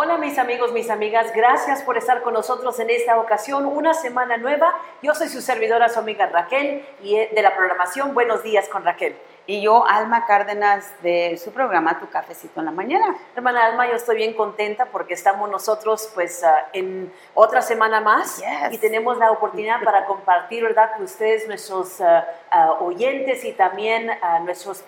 Hola mis amigos, mis amigas, gracias por estar con nosotros en esta ocasión, una semana nueva. Yo soy su servidora, su amiga Raquel, y eh, de la programación Buenos Días con Raquel. Y yo, Alma Cárdenas, de su programa Tu Cafecito en la Mañana. Hermana Alma, yo estoy bien contenta porque estamos nosotros pues ah, en otra semana más Yes. y tenemos la oportunidad para compartir, ¿verdad?, con ustedes, nuestros ah, ah, oyentes y también nuestros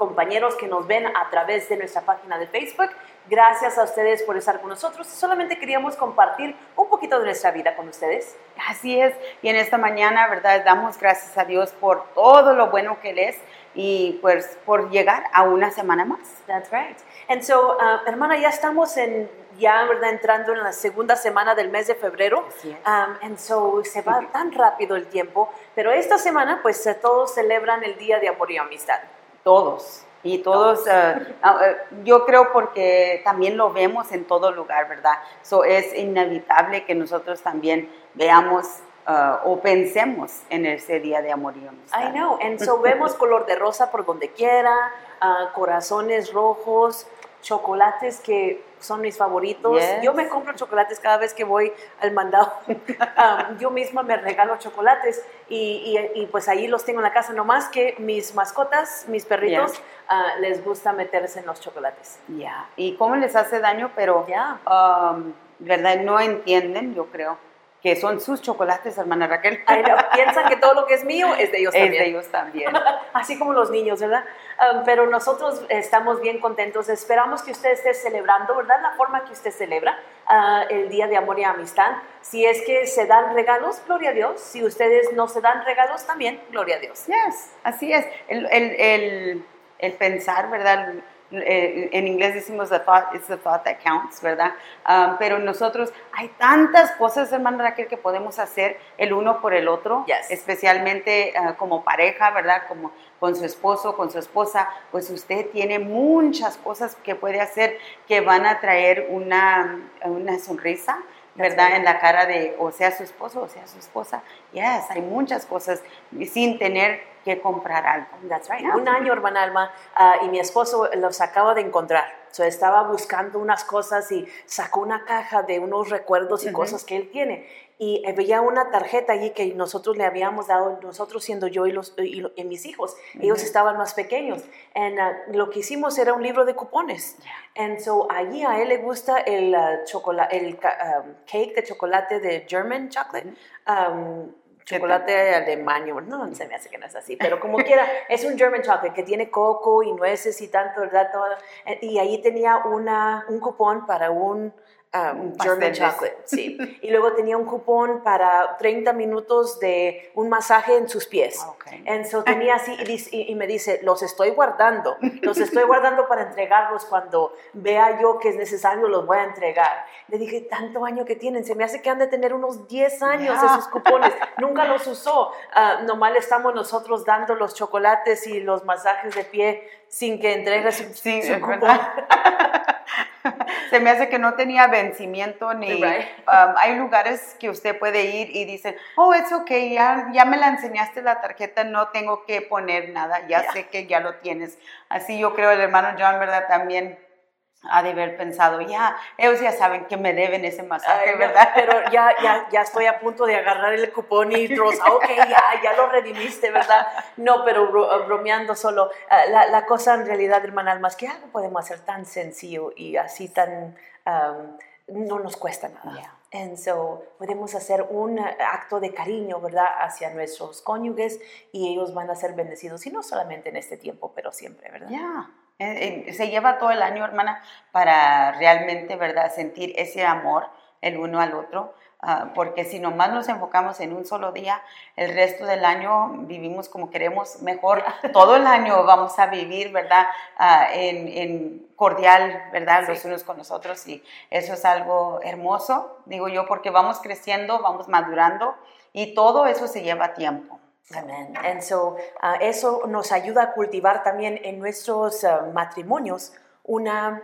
compañeros que nos ven a través de nuestra página de Facebook. Gracias a ustedes por estar con nosotros. Solamente queríamos compartir un poquito de nuestra vida con ustedes. Así es, y en esta mañana, ¿verdad? Damos gracias a Dios por todo lo bueno que Él es y pues por llegar a una semana más. That's right. And so, uh, hermana, ya estamos en, ya, ¿verdad? Entrando en la segunda semana del mes de febrero. Así es. Um, and so, se va tan rápido el tiempo. Pero esta semana, pues, todos celebran el Día de Amor y Amistad. Todos. Y todos, ah, eh, yo creo porque también lo vemos en todo lugar, ¿verdad? So, es inevitable que nosotros también veamos ah, o pensemos en ese día de amor y amistad. I know. And so, vemos color de rosa por donde quiera, uh, corazones rojos, chocolates que son mis favoritos. Yes. Yo me compro chocolates cada vez que voy al mandado. Um, yo misma me regalo chocolates y, y- y, pues ahí los tengo en la casa. No más que mis mascotas, mis perritos, ah, les gusta meterse en los chocolates. Ya, y cómo les hace daño, pero, Ya. um, ¿verdad? No entienden, yo creo, que son sus chocolates, hermana Raquel. Ay, no, piensan que todo lo que es mío es de ellos es también. de ellos también. Así como los niños, ¿verdad? Um, pero nosotros estamos bien contentos. Esperamos que usted esté celebrando, ¿verdad? La forma que usted celebra ah, el Día de Amor y Amistad. Si es que se dan regalos, gloria a Dios. Si ustedes no se dan regalos, también, gloria a Dios. Yes, así es. El, el, el, el pensar, ¿verdad? Eh, En inglés decimos the thought, it's the thought that counts, ¿verdad? Um, pero nosotros, hay tantas cosas, hermana Raquel, que podemos hacer el uno por el otro, Yes. especialmente ah, como pareja, ¿verdad? Como con su esposo, con su esposa, pues usted tiene muchas cosas que puede hacer que van a traer una, una sonrisa, ¿verdad? En la cara de o sea su esposo o sea su esposa. Yes, hay muchas cosas sin tener que comprar algo. That's right. Yeah. Un año, hermana Alma, ah, y mi esposo los acaba de encontrar. So, estaba buscando unas cosas y sacó una caja de unos recuerdos y Ujú. cosas que él tiene. Y eh, veía una tarjeta allí que nosotros le habíamos dado, nosotros siendo yo y, los, y, y mis hijos. Ellos estaban más pequeños. And, ah, lo que hicimos era un libro de cupones. And so, allí a él le gusta el, ah, chocola- el um, cake de chocolate de German chocolate. Um, ¿Qué chocolate alemán, no se me hace que no es así, pero como quiera, es un German chocolate que tiene coco y nueces y tanto, ¿verdad? Todo. Eh, Y ahí tenía una, un cupón para un um, German chocolate, sí. Y luego tenía un cupón para 30 minutos de un masaje en sus pies. Ok. And so tenía así y, y- me dice, los estoy guardando, los estoy guardando para entregarlos cuando vea yo que es necesario, los voy a entregar. Le dije, tanto año que tienen, se me hace que han de tener unos 10 años Ya. esos cupones, nunca los usó. Ah, nomás estamos nosotros dando los chocolates y los masajes de pie sin que entregue su, Sí, su cupón. Se me hace que no tenía vencimiento ni... Right. um, hay lugares que usted puede ir y dicen, oh, es ok, ya, ya me la enseñaste la tarjeta, no tengo que poner nada, ya Ya. sé que ya lo tienes. Así yo creo el hermano John, ¿verdad? También ha de haber pensado, ya, ellos ya saben que me deben ese masaje, Ay, ¿verdad? Pero ya, ya, ya estoy a punto de agarrar el cupón y todos, ah, ok, ya, ya lo redimiste, ¿verdad? No, pero bro- bromeando solo. ah, la, la cosa en realidad, hermana Alma, es que algo podemos hacer tan sencillo y así tan... um, no nos cuesta nada. Yeah. And so podemos hacer un acto de cariño, ¿verdad?, hacia nuestros cónyuges y ellos van a ser bendecidos, y no solamente en este tiempo, pero siempre, ¿verdad? Ya, eh, eh, se lleva todo el año, hermana, para realmente, ¿verdad?, sentir ese amor el uno al otro, ah, porque si nomás nos enfocamos en un solo día, el resto del año vivimos como queremos, mejor todo el año vamos a vivir, ¿verdad?, Ah, en, en cordial, ¿verdad?, los Sí. unos con los otros, y eso es algo hermoso, digo yo, porque vamos creciendo, vamos madurando, y todo eso se lleva tiempo. Amén. And so, ah, eso nos ayuda a cultivar también en nuestros ah, matrimonios una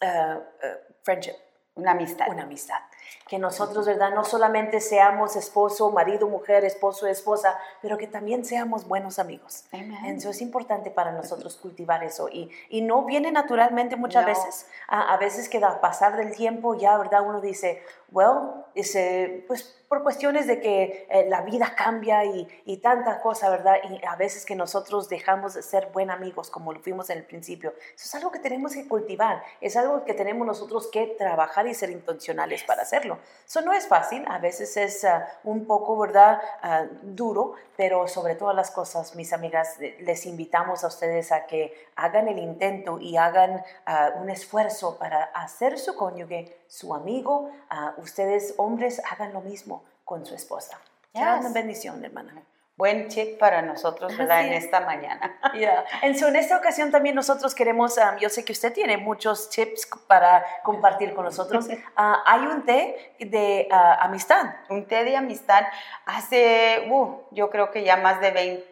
ah, ah, friendship, Una amistad. una amistad. Que nosotros, ¿verdad? No solamente seamos esposo, marido, mujer, esposo, esposa, pero que también seamos buenos amigos. Entonces es importante para nosotros cultivar eso. Y, y no viene naturalmente muchas veces. A, a, veces que a pasar del tiempo ya, ¿verdad? Uno dice, well, ese, pues por cuestiones de que eh, la vida cambia y, y tanta cosa, ¿verdad? Y a veces que nosotros dejamos de ser buen amigos como lo fuimos en el principio. Eso es algo que tenemos que cultivar, es algo que tenemos nosotros que trabajar y ser intencionales para hacerlo. Eso no es fácil, a veces es ah, un poco, ¿verdad? Uh, duro, pero sobre todas las cosas, mis amigas, les invitamos a ustedes a que hagan el intento y hagan uh, un esfuerzo para hacer su cónyuge, su amigo, ustedes hombres hagan lo mismo con su esposa. Yes. Una bendición, hermana. Buen tip para nosotros, ¿verdad? En esta mañana. Yeah. En, en, esta ocasión también nosotros queremos, um, yo sé que usted tiene muchos tips para compartir con nosotros. Uh, hay un té de uh, amistad. Un té de amistad hace, uh, yo creo que ya más de 20,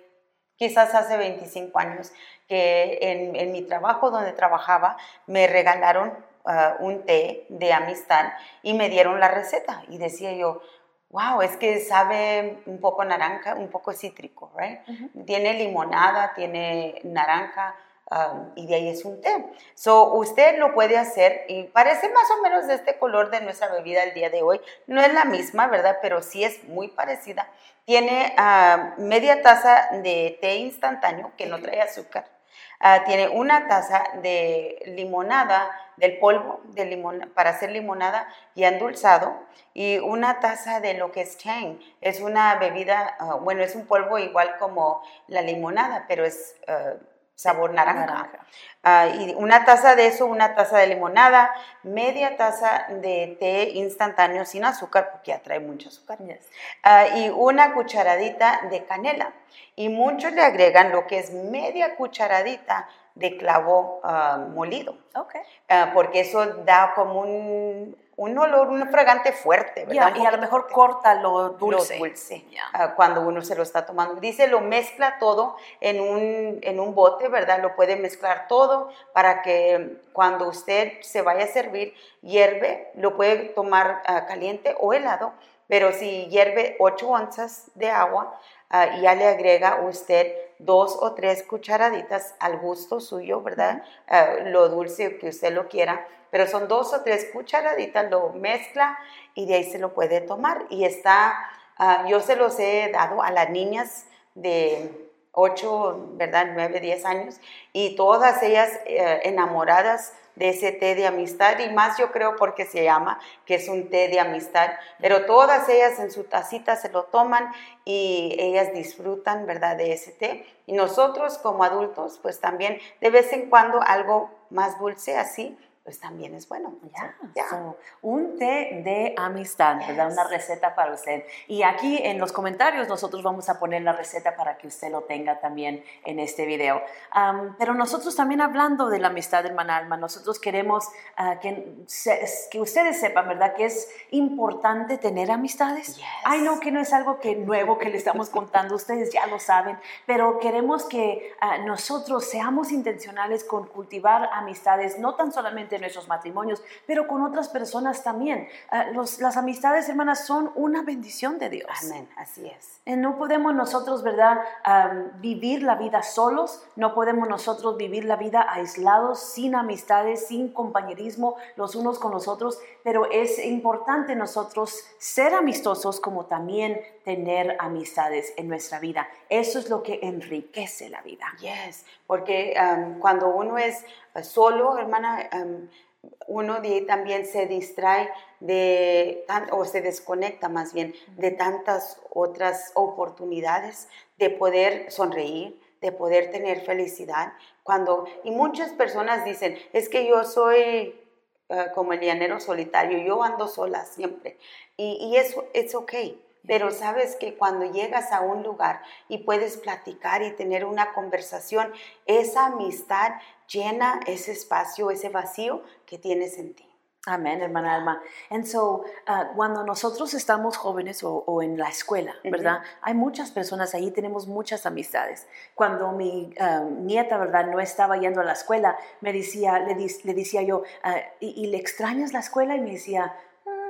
quizás hace 25 años, que en, en mi trabajo donde trabajaba me regalaron uh, un té de amistad y me dieron la receta. Y decía yo, wow, es que sabe un poco naranja, un poco cítrico, right? Uh -huh. Tiene limonada, tiene naranja. Um, y de ahí es un té. So, usted lo puede hacer y parece más o menos de este color de nuestra bebida el día de hoy. No es la misma, ¿verdad? Pero sí es muy parecida. Tiene uh, media taza de té instantáneo que no trae azúcar. Uh, tiene una taza de limonada, del polvo de limon, para hacer limonada y endulzado, y una taza de lo que es Tang. Es una bebida, uh, bueno, es un polvo igual como la limonada, pero es uh, sabor naranja. naranja. Uh, y una taza de eso, una taza de limonada, media taza de té instantáneo sin azúcar, porque ya trae mucho azúcar, yes. uh, y una cucharadita de canela. Y muchos le agregan lo que es media cucharadita de clavo uh, molido. Okay. porque eso da como un, un olor, un fragante fuerte, ¿verdad? Yeah, y a lo mejor corta lo dulce. Lo dulce yeah. uh, cuando uno se lo está tomando. Dice, lo mezcla todo en un, en un bote, ¿verdad? Lo puede mezclar todo para que cuando usted se vaya a servir, hierve, lo puede tomar uh, caliente o helado, pero si hierve 8 onzas de agua, uh, ya le agrega usted dos o tres cucharaditas al gusto suyo, ¿verdad? Uh, lo dulce que usted lo quiera, pero son dos o tres cucharaditas, lo mezcla y de ahí se lo puede tomar. Y está, uh, yo se los he dado a las niñas de 8, ¿verdad? 9, 10 años y todas ellas uh, enamoradas de ese té de amistad y más yo creo porque se llama que es un té de amistad, pero todas ellas en su tacita se lo toman y ellas disfrutan, ¿verdad?, de ese té. Y nosotros como adultos, pues también de vez en cuando algo más dulce así, pues también es bueno. Ya, yeah. so, un té de amistad, yes. ¿verdad? Una receta para usted. Y aquí en los comentarios nosotros vamos a poner la receta para que usted lo tenga también en este video. Um, pero nosotros también hablando de la amistad, hermana Alma, nosotros queremos uh, que, que, ustedes sepan, ¿verdad? Que es importante tener amistades. Yes. Ay, no, que no es algo que nuevo que le estamos contando, ustedes ya lo saben, pero queremos que uh, nosotros seamos intencionales con cultivar amistades, no tan solamente nuestros matrimonios, pero con otras personas también. Uh, los, las amistades, hermanas, son una bendición de Dios. Amén, así es. Eh, no podemos nosotros, ¿verdad?, um, vivir la vida solos, no podemos nosotros vivir la vida aislados, sin amistades, sin compañerismo los unos con los otros, pero es importante nosotros ser amistosos como también tener amistades en nuestra vida. Eso es lo que enriquece la vida. Yes, porque um, cuando uno es solo, hermana, um, uno de también se distrae de, o se desconecta más bien de tantas otras oportunidades de poder sonreír, de poder tener felicidad. Cuando, y muchas personas dicen, es que yo soy uh, como el llanero solitario, yo ando sola siempre. Y, y eso es ok. Pero sabes que cuando llegas a un lugar y puedes platicar y tener una conversación, esa amistad llena ese espacio, ese vacío que tienes en ti. Amén, hermana Alma. And so, uh, cuando nosotros estamos jóvenes o, o en la escuela, ¿verdad? Uh -huh. Hay muchas personas ahí, tenemos muchas amistades. Cuando mi uh, nieta, ¿verdad? No estaba yendo a la escuela, me decía, le, le decía yo, uh, ¿y, ¿y, le extrañas la escuela? Y me decía,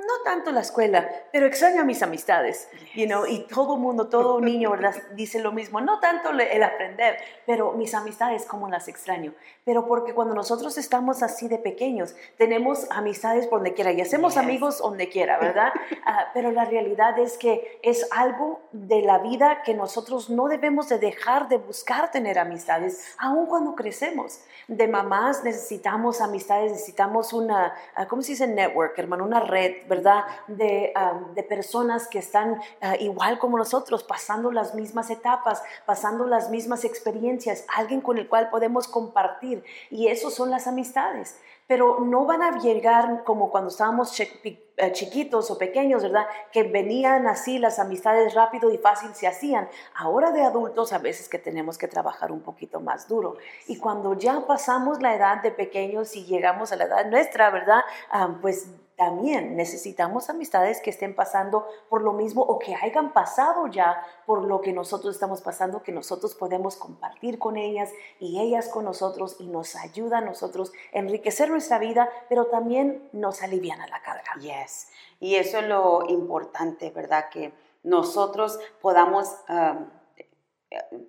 no tanto la escuela, pero extraño a mis amistades, you know, y todo mundo, todo niño, ¿verdad? Dice lo mismo, no tanto el aprender, pero mis amistades, ¿cómo las extraño? Pero porque cuando nosotros estamos así de pequeños, tenemos amistades por donde quiera y hacemos amigos donde quiera, ¿verdad? Ah, pero la realidad es que es algo de la vida que nosotros no debemos de dejar de buscar tener amistades, aun cuando crecemos. De mamás necesitamos amistades, necesitamos una, ah, ¿cómo se dice? Network, hermano, una red, ¿verdad? De, ah, de personas que están igual como nosotros, pasando las mismas etapas, pasando las mismas experiencias, alguien con el cual podemos compartir y eso son las amistades. Pero no van a llegar como cuando estábamos eh, chiquitos o pequeños, ¿verdad? Que venían así las amistades rápido y fácil se hacían. Ahora de adultos a veces que tenemos que trabajar un poquito más duro. Y cuando ya pasamos la edad de pequeños y llegamos a la edad nuestra, ¿verdad? Ah, pues también necesitamos amistades que estén pasando por lo mismo o que hayan pasado ya por lo que nosotros estamos pasando, que nosotros podemos compartir con ellas y ellas con nosotros y nos ayuda a nosotros a enriquecer nuestra vida, pero también nos alivian a la carga. Yes. Y eso es lo importante, ¿verdad? Que nosotros podamos... Um,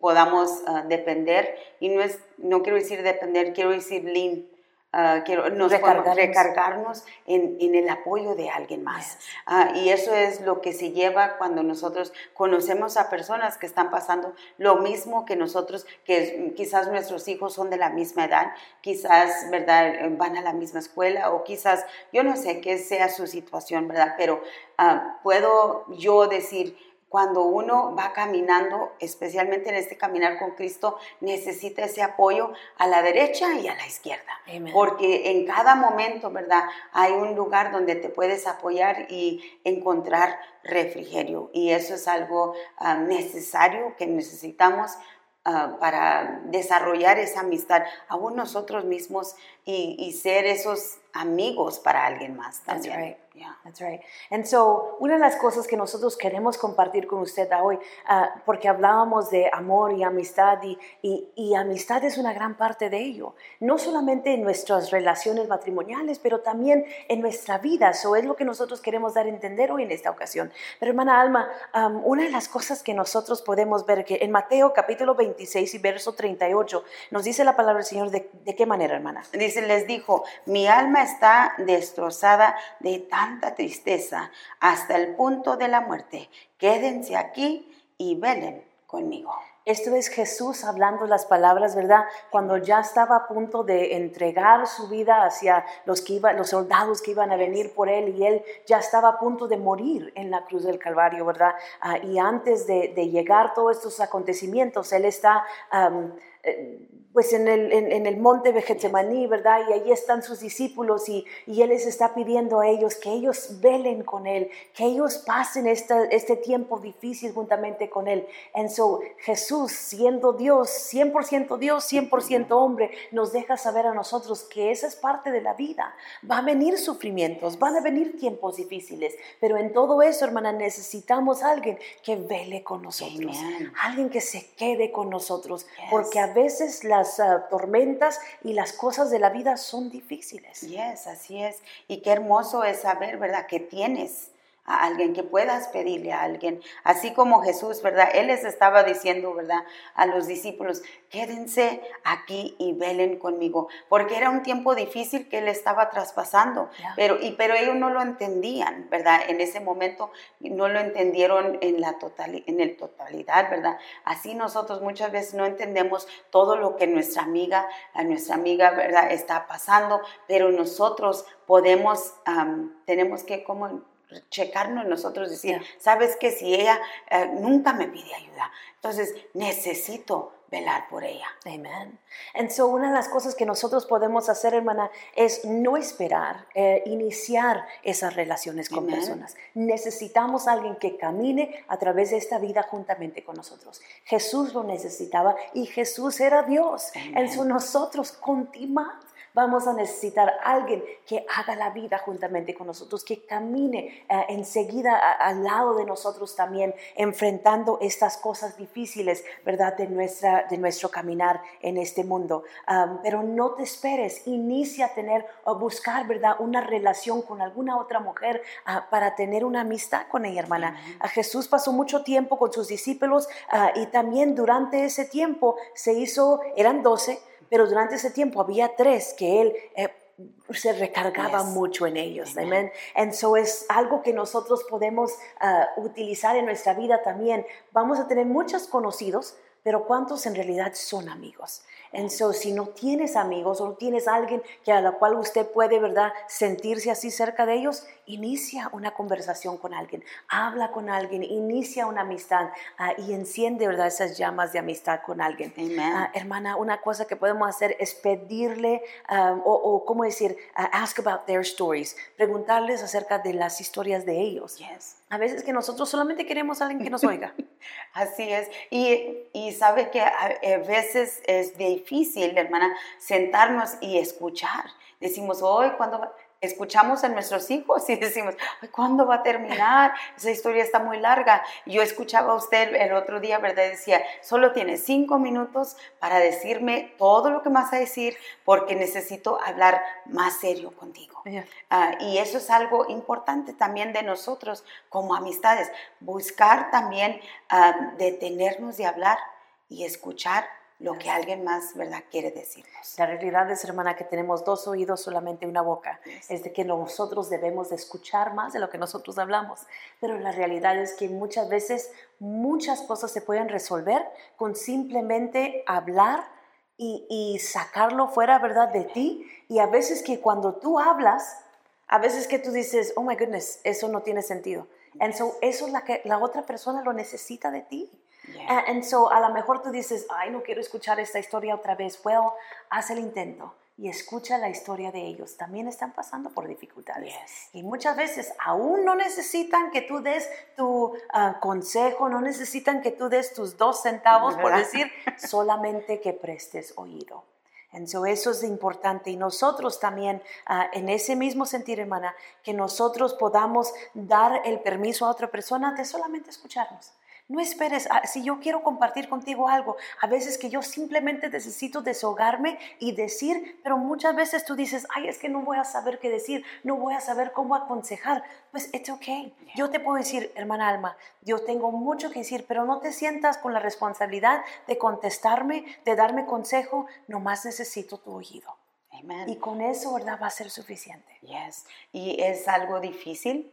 podamos uh, depender y no es no quiero decir depender quiero decir lean Quiero, nos recargarnos, recargarnos en, en, el apoyo de alguien más. Ah, y eso es lo que se lleva cuando nosotros conocemos a personas que están pasando lo mismo que nosotros, que quizás nuestros hijos son de la misma edad, quizás, ¿verdad?, van a la misma escuela o quizás, yo no sé qué sea su situación, ¿verdad? Pero ah, puedo yo decir, cuando uno va caminando, especialmente en este caminar con Cristo, necesita ese apoyo a la derecha y a la izquierda. Porque en cada momento, ¿verdad? Hay un lugar donde te puedes apoyar y encontrar refrigerio. Y eso es algo ah, necesario que necesitamos ah, para desarrollar esa amistad, aún nosotros mismos y, y ser esos amigos para alguien más también. That's right. Yeah, that's right. And so, una de las cosas que nosotros queremos compartir con usted hoy, uh, porque hablábamos de amor y amistad, y, y, y, amistad es una gran parte de ello, no solamente en nuestras relaciones matrimoniales, pero también en nuestra vida. Eso es lo que nosotros queremos dar a entender hoy en esta ocasión. Pero, hermana Alma, um, una de las cosas que nosotros podemos ver que en Mateo capítulo 26 y verso 38 nos dice la palabra del Señor de, de qué manera, hermana. Dice, les dijo, mi alma está destrozada de tanta tristeza hasta el punto de la muerte. Quédense aquí y velen conmigo. Esto es Jesús hablando las palabras, ¿verdad? Cuando ya estaba a punto de entregar su vida hacia los, que iba, los soldados que iban a venir por él y él ya estaba a punto de morir en la cruz del Calvario, ¿verdad? Ah, y antes de, llegar todos estos acontecimientos, él está... pues en el, en, el monte de Getsemaní, ¿verdad? Y ahí están sus discípulos y, y, Él les está pidiendo a ellos que ellos velen con Él, que ellos pasen este tiempo difícil juntamente con Él. En so, Jesús, siendo Dios, 100% Dios, 100% hombre, nos deja saber a nosotros que esa es parte de la vida. Va a venir sufrimientos, van a venir tiempos difíciles, pero en todo eso, hermana, necesitamos a alguien que vele con nosotros, alguien que se quede con nosotros, porque a veces la las ah, tormentas y las cosas de la vida son difíciles. Yes, así es. Y qué hermoso es saber, ¿verdad?, que tienes a alguien, que puedas pedirle a alguien. Así como Jesús, ¿verdad? Él les estaba diciendo, ¿verdad? A los discípulos, quédense aquí y velen conmigo, porque era un tiempo difícil que él estaba traspasando, pero, y, pero ellos no lo entendían, ¿verdad? En ese momento no lo entendieron en la total, en el totalidad, ¿verdad? Así nosotros muchas veces no entendemos todo lo que nuestra amiga, a nuestra amiga, ¿verdad? Está pasando, pero nosotros podemos, tenemos que como checarnos nosotros, decir, sabes que si ella eh, nunca me pide ayuda, entonces necesito velar por ella. Amén. And so una de las cosas que nosotros podemos hacer, hermana, es no esperar, eh, iniciar esas relaciones con personas. Necesitamos a alguien que camine a través de esta vida juntamente con nosotros. Jesús lo necesitaba y Jesús era Dios. En eso nosotros continuamos vamos a necesitar alguien que haga la vida juntamente con nosotros, que camine eh, enseguida al lado de nosotros también, enfrentando estas cosas difíciles, ¿verdad? De, nuestra, de nuestro caminar en este mundo. pero no te esperes, inicia a tener o buscar, ¿verdad? Una relación con alguna otra mujer ah, para tener una amistad con ella, hermana. A Jesús pasó mucho tiempo con sus discípulos ah, y también durante ese tiempo se hizo, eran doce, pero durante ese tiempo había tres que él... Eh, se recargaba mucho en ellos. Amén. And so es algo que nosotros podemos ah, utilizar en nuestra vida también. Vamos a tener muchos conocidos, pero ¿cuántos en realidad son amigos? Entonces, si no tienes amigos o no tienes alguien que a la cual usted puede, ¿verdad?, sentirse así cerca de ellos, inicia una conversación con alguien, habla con alguien, inicia una amistad ah, y enciende, ¿verdad?, esas llamas de amistad con alguien. Uh, hermana, una cosa que podemos hacer es pedirle um, o, o, ¿cómo decir?, ask about their stories, preguntarles acerca de las historias de ellos. Yes. A veces que nosotros solamente queremos a alguien que nos oiga. Así es. Y, y sabe que a, veces es difícil, hermana, sentarnos y escuchar. Decimos, hoy, cuando escuchamos a nuestros hijos y decimos, ¿cuándo va a terminar? Esa historia está muy larga. Yo escuchaba a usted el otro día, ¿verdad? Decía, solo tiene cinco minutos para decirme todo lo que vas a decir porque necesito hablar más serio contigo. Ah, y eso es algo importante también de nosotros como amistades, buscar también ah, detenernos de hablar y escuchar lo que alguien más, ¿verdad?, quiere decirnos. La realidad es, hermana, que tenemos dos oídos, solamente una boca. Es de que nosotros debemos de escuchar más de lo que nosotros hablamos. Pero la realidad es que muchas veces muchas cosas se pueden resolver con simplemente hablar y, y sacarlo fuera, ¿verdad?, de ti. Y a veces que cuando tú hablas, a veces que tú dices, oh my goodness, eso no tiene sentido. And so, eso es la que la otra persona lo necesita de ti. Yeah. And, so a lo mejor tú dices, ay, no quiero escuchar esta historia otra vez. Well, haz el intento y escucha la historia de ellos. También están pasando por dificultades. Y muchas veces aún no necesitan que tú des tu uh, consejo, no necesitan que tú des tus dos centavos, por decir, solamente que prestes oído. Entonces eso es importante y nosotros también uh, en ese mismo sentir, hermana, que nosotros podamos dar el permiso a otra persona de solamente escucharnos. No esperes, ah, si yo quiero compartir contigo algo, a veces que yo simplemente necesito desahogarme y decir, pero muchas veces tú dices, ay, es que no voy a saber qué decir, no voy a saber cómo aconsejar. Pues it's okay. Yo te puedo decir, hermana Alma, yo tengo mucho que decir, pero no te sientas con la responsabilidad de contestarme, de darme consejo, nomás necesito tu oído. Amen. Y con eso, ¿verdad? Va a ser suficiente. Yes. Y es algo difícil,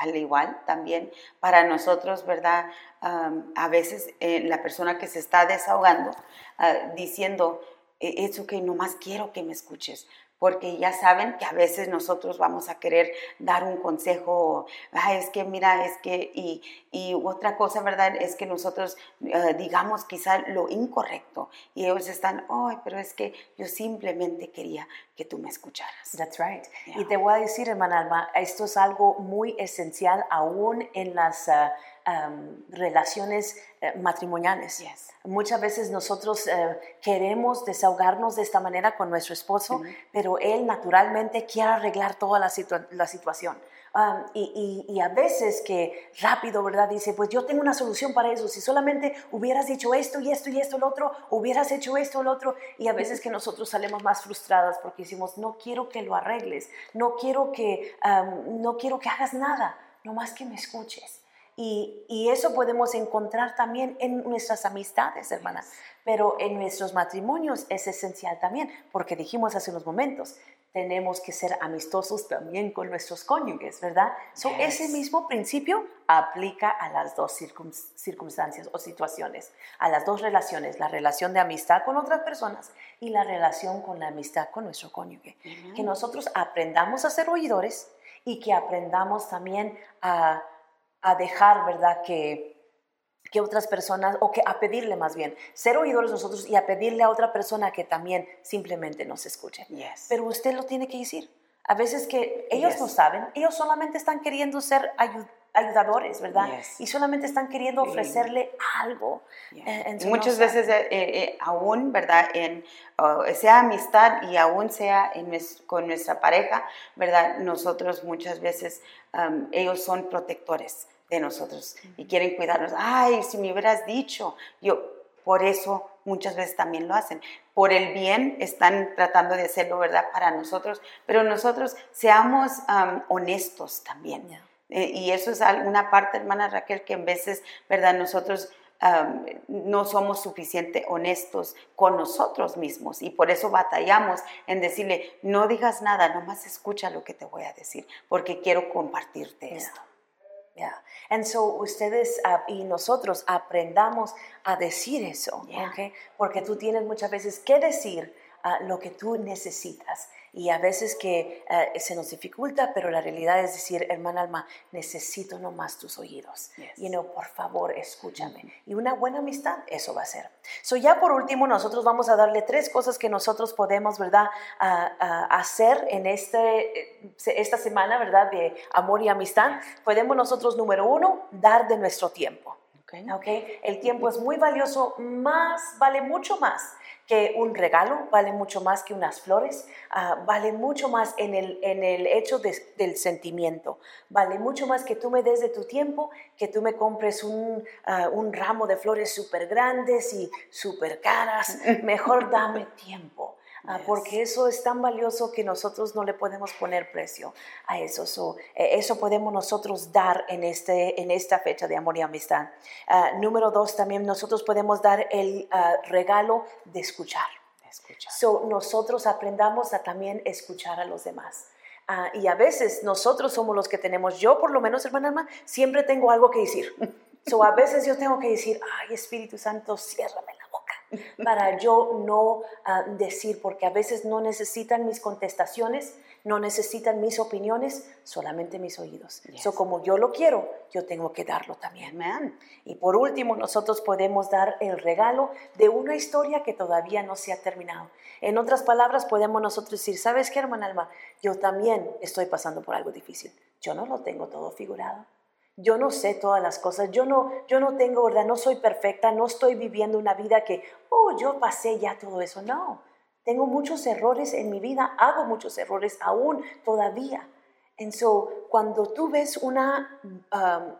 al igual también para nosotros, ¿verdad? a veces eh, la persona que se está desahogando ah, diciendo, es que nomás quiero que me escuches, porque ya saben que a veces nosotros vamos a querer dar un consejo, es que mira, es que, y, y otra cosa, ¿verdad? Es que nosotros uh, digamos quizá lo incorrecto y ellos están, ay, pero es que yo simplemente quería que tú me escucharas. That's right. Yeah. Y te voy a decir, hermana Alma, esto es algo muy esencial aún en las... Uh, um, relaciones uh, matrimoniales. Yes. Muchas veces nosotros uh, queremos desahogarnos de esta manera con nuestro esposo, mm -hmm. pero él naturalmente quiere arreglar toda la, situa la situación. Um, y, y, y, a veces que rápido, ¿verdad? Dice, pues yo tengo una solución para eso. Si solamente hubieras dicho esto y esto y esto, el otro, hubieras hecho esto, el otro. Y a veces que nosotros salimos más frustradas porque decimos, no quiero que lo arregles, no quiero que, um, no quiero que hagas nada, nomás que me escuches. Y, y, eso podemos encontrar también en nuestras amistades, hermanas. Pero en nuestros matrimonios es esencial también, porque dijimos hace unos momentos, tenemos que ser amistosos también con nuestros cónyuges, ¿verdad? So, yes. Ese mismo principio aplica a las dos circun, circunstancias o situaciones, a las dos relaciones, la relación de amistad con otras personas y la relación con la amistad con nuestro cónyuge. Que nosotros aprendamos a ser oidores y que aprendamos también a a dejar, ¿verdad? Que, que otras personas, o que a pedirle más bien, ser oidores nosotros y a pedirle a otra persona que también simplemente nos escuche. Yes. Pero usted lo tiene que decir. A veces que ellos yes. no saben, ellos solamente están queriendo ser ayudadores, ¿verdad? Yes. Y solamente están queriendo ofrecerle algo. Yeah. Eh, muchas no veces, eh, eh, aún, ¿verdad? En, uh, sea amistad y aún sea en nues- con nuestra pareja, ¿verdad? Nosotros muchas veces, um, ellos son protectores de nosotros y quieren cuidarnos. Ay, si me hubieras dicho, yo, por eso muchas veces también lo hacen. Por el bien están tratando de hacerlo, ¿verdad? Para nosotros, pero nosotros seamos um, honestos también. Yeah. Eh, y eso es una parte, hermana Raquel, que en veces, ¿verdad? Nosotros am, no somos suficiente honestos con nosotros mismos y por eso batallamos en decirle, no digas nada, nomás escucha lo que te voy a decir, porque quiero compartirte Yeah. esto. Yeah. And so ustedes ah, y nosotros aprendamos a decir eso, Yeah. ¿ok? Porque tú tienes muchas veces que decir ah, lo que tú necesitas y a veces que ah, se nos dificulta, pero la realidad es decir, hermana Alma, necesito nomás tus oídos. Yes. Y no, por favor, escúchame. Y una buena amistad, eso va a ser. So ya por último, nosotros vamos a darle tres cosas que nosotros podemos, ¿verdad?, ah, ah, hacer en este, eh, esta semana, ¿verdad?, de amor y amistad. Podemos nosotros, número uno, dar de nuestro tiempo. ¿ok? ¿ok? El tiempo es muy valioso, más, vale mucho más que un regalo, vale mucho más que unas flores, ah, vale mucho más en el, en el hecho de- del sentimiento, vale mucho más que tú me des de tu tiempo, que tú me compres un, ah, un ramo de flores súper grandes y súper caras, mejor dame tiempo. Ah. Porque eso es tan valioso que nosotros no le podemos poner precio a eso. So, eh, eso podemos nosotros dar en, este, en esta fecha de amor y amistad. Ah, número dos, también nosotros podemos dar el ah, regalo de escuchar. Escucha. So, nosotros aprendamos a también escuchar a los demás. Ah, y a veces nosotros somos los que tenemos, yo por lo menos, hermana Alma, siempre tengo algo que decir. So, a veces yo tengo que decir, ay Espíritu Santo, boca para yo no ah, decir, porque a veces no necesitan mis contestaciones, no necesitan mis opiniones, solamente mis oídos. Yes. So, como yo lo quiero, yo tengo que darlo también. Y por último, nosotros podemos dar el regalo de una historia que todavía no se ha terminado. En otras palabras, podemos nosotros decir, ¿sabes qué, hermana Alma? Yo también estoy pasando por algo difícil. Yo no lo tengo todo figurado. Yo no sé todas las cosas. Yo no, yo no tengo, ¿verdad? No soy perfecta. No estoy viviendo una vida que, oh, yo pasé ya todo eso. No. Tengo muchos errores en mi vida. Hago muchos errores aún todavía. And so, cuando tú ves una, um,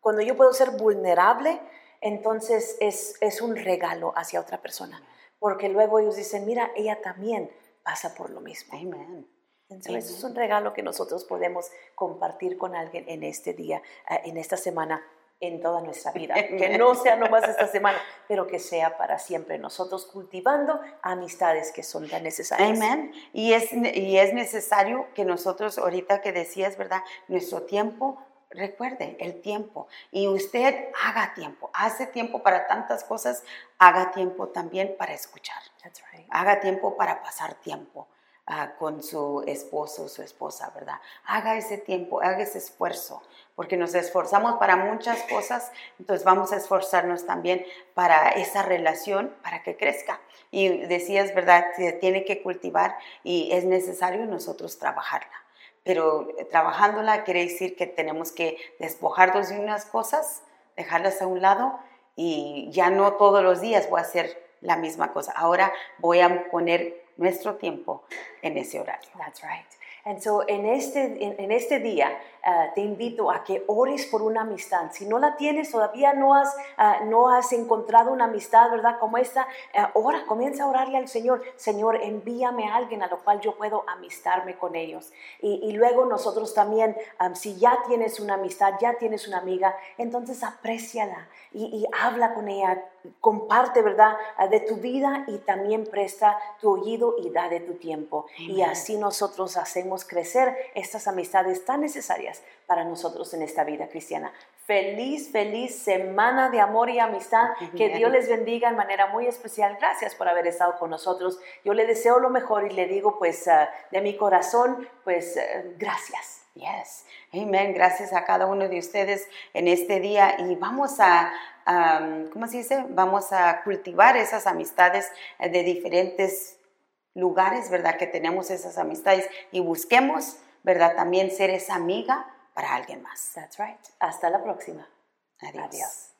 cuando yo puedo ser vulnerable, entonces es, es un regalo hacia otra persona. Porque luego ellos dicen, mira, ella también pasa por lo mismo. Amen. Entonces, es un regalo que nosotros podemos compartir con alguien en este día, eh, en esta semana, en toda nuestra vida. Que no sea nomás esta semana, pero que sea para siempre. Nosotros cultivando amistades que son tan necesarias. Amén. Y es, y es necesario que nosotros, ahorita que decías, ¿verdad? Nuestro tiempo, recuerde, el tiempo. Y usted haga tiempo, hace tiempo para tantas cosas, haga tiempo también para escuchar. That's right. Haga tiempo para pasar tiempo ah, con su esposo o su esposa, ¿verdad? Haga ese tiempo, haga ese esfuerzo, porque nos esforzamos para muchas cosas, entonces vamos a esforzarnos también para esa relación, para que crezca. Y decías, ¿verdad? Se tiene que cultivar y es necesario nosotros trabajarla. Pero eh, trabajándola quiere decir que tenemos que despojarnos de unas cosas, dejarlas a un lado y ya no todos los días voy a hacer la misma cosa. Ahora voy a poner nuestro tiempo en ese horario. That's right. And so en este, en, este día ah, te invito a que ores por una amistad. Si no la tienes, todavía no has, ah, no has encontrado una amistad, ¿verdad? Como esta, ah, ora, comienza a orarle al Señor. Señor, envíame a alguien a lo cual yo puedo amistarme con ellos. Y, y luego nosotros también, si ya tienes una amistad, ya tienes una amiga, entonces apréciala y, y habla con ella, comparte, ¿verdad? De tu vida y también presta tu oído y da de tu tiempo. Y así nosotros hacemos crecer estas amistades tan necesarias para nosotros en esta vida cristiana. Feliz, feliz semana de amor y amistad. Que. Dios les bendiga en manera muy especial. Gracias por haber estado con nosotros. Yo le deseo lo mejor y le digo pues ah, de mi corazón, pues eh, gracias. Yes. Amén. Gracias a cada uno de ustedes en este día y vamos a, am, ¿cómo se dice? Vamos a cultivar esas amistades eh, de diferentes lugares, ¿verdad? Que tenemos esas amistades y busquemos, ¿verdad? También ser esa amiga para alguien más. That's right. Hasta la próxima. Adiós. Adiós.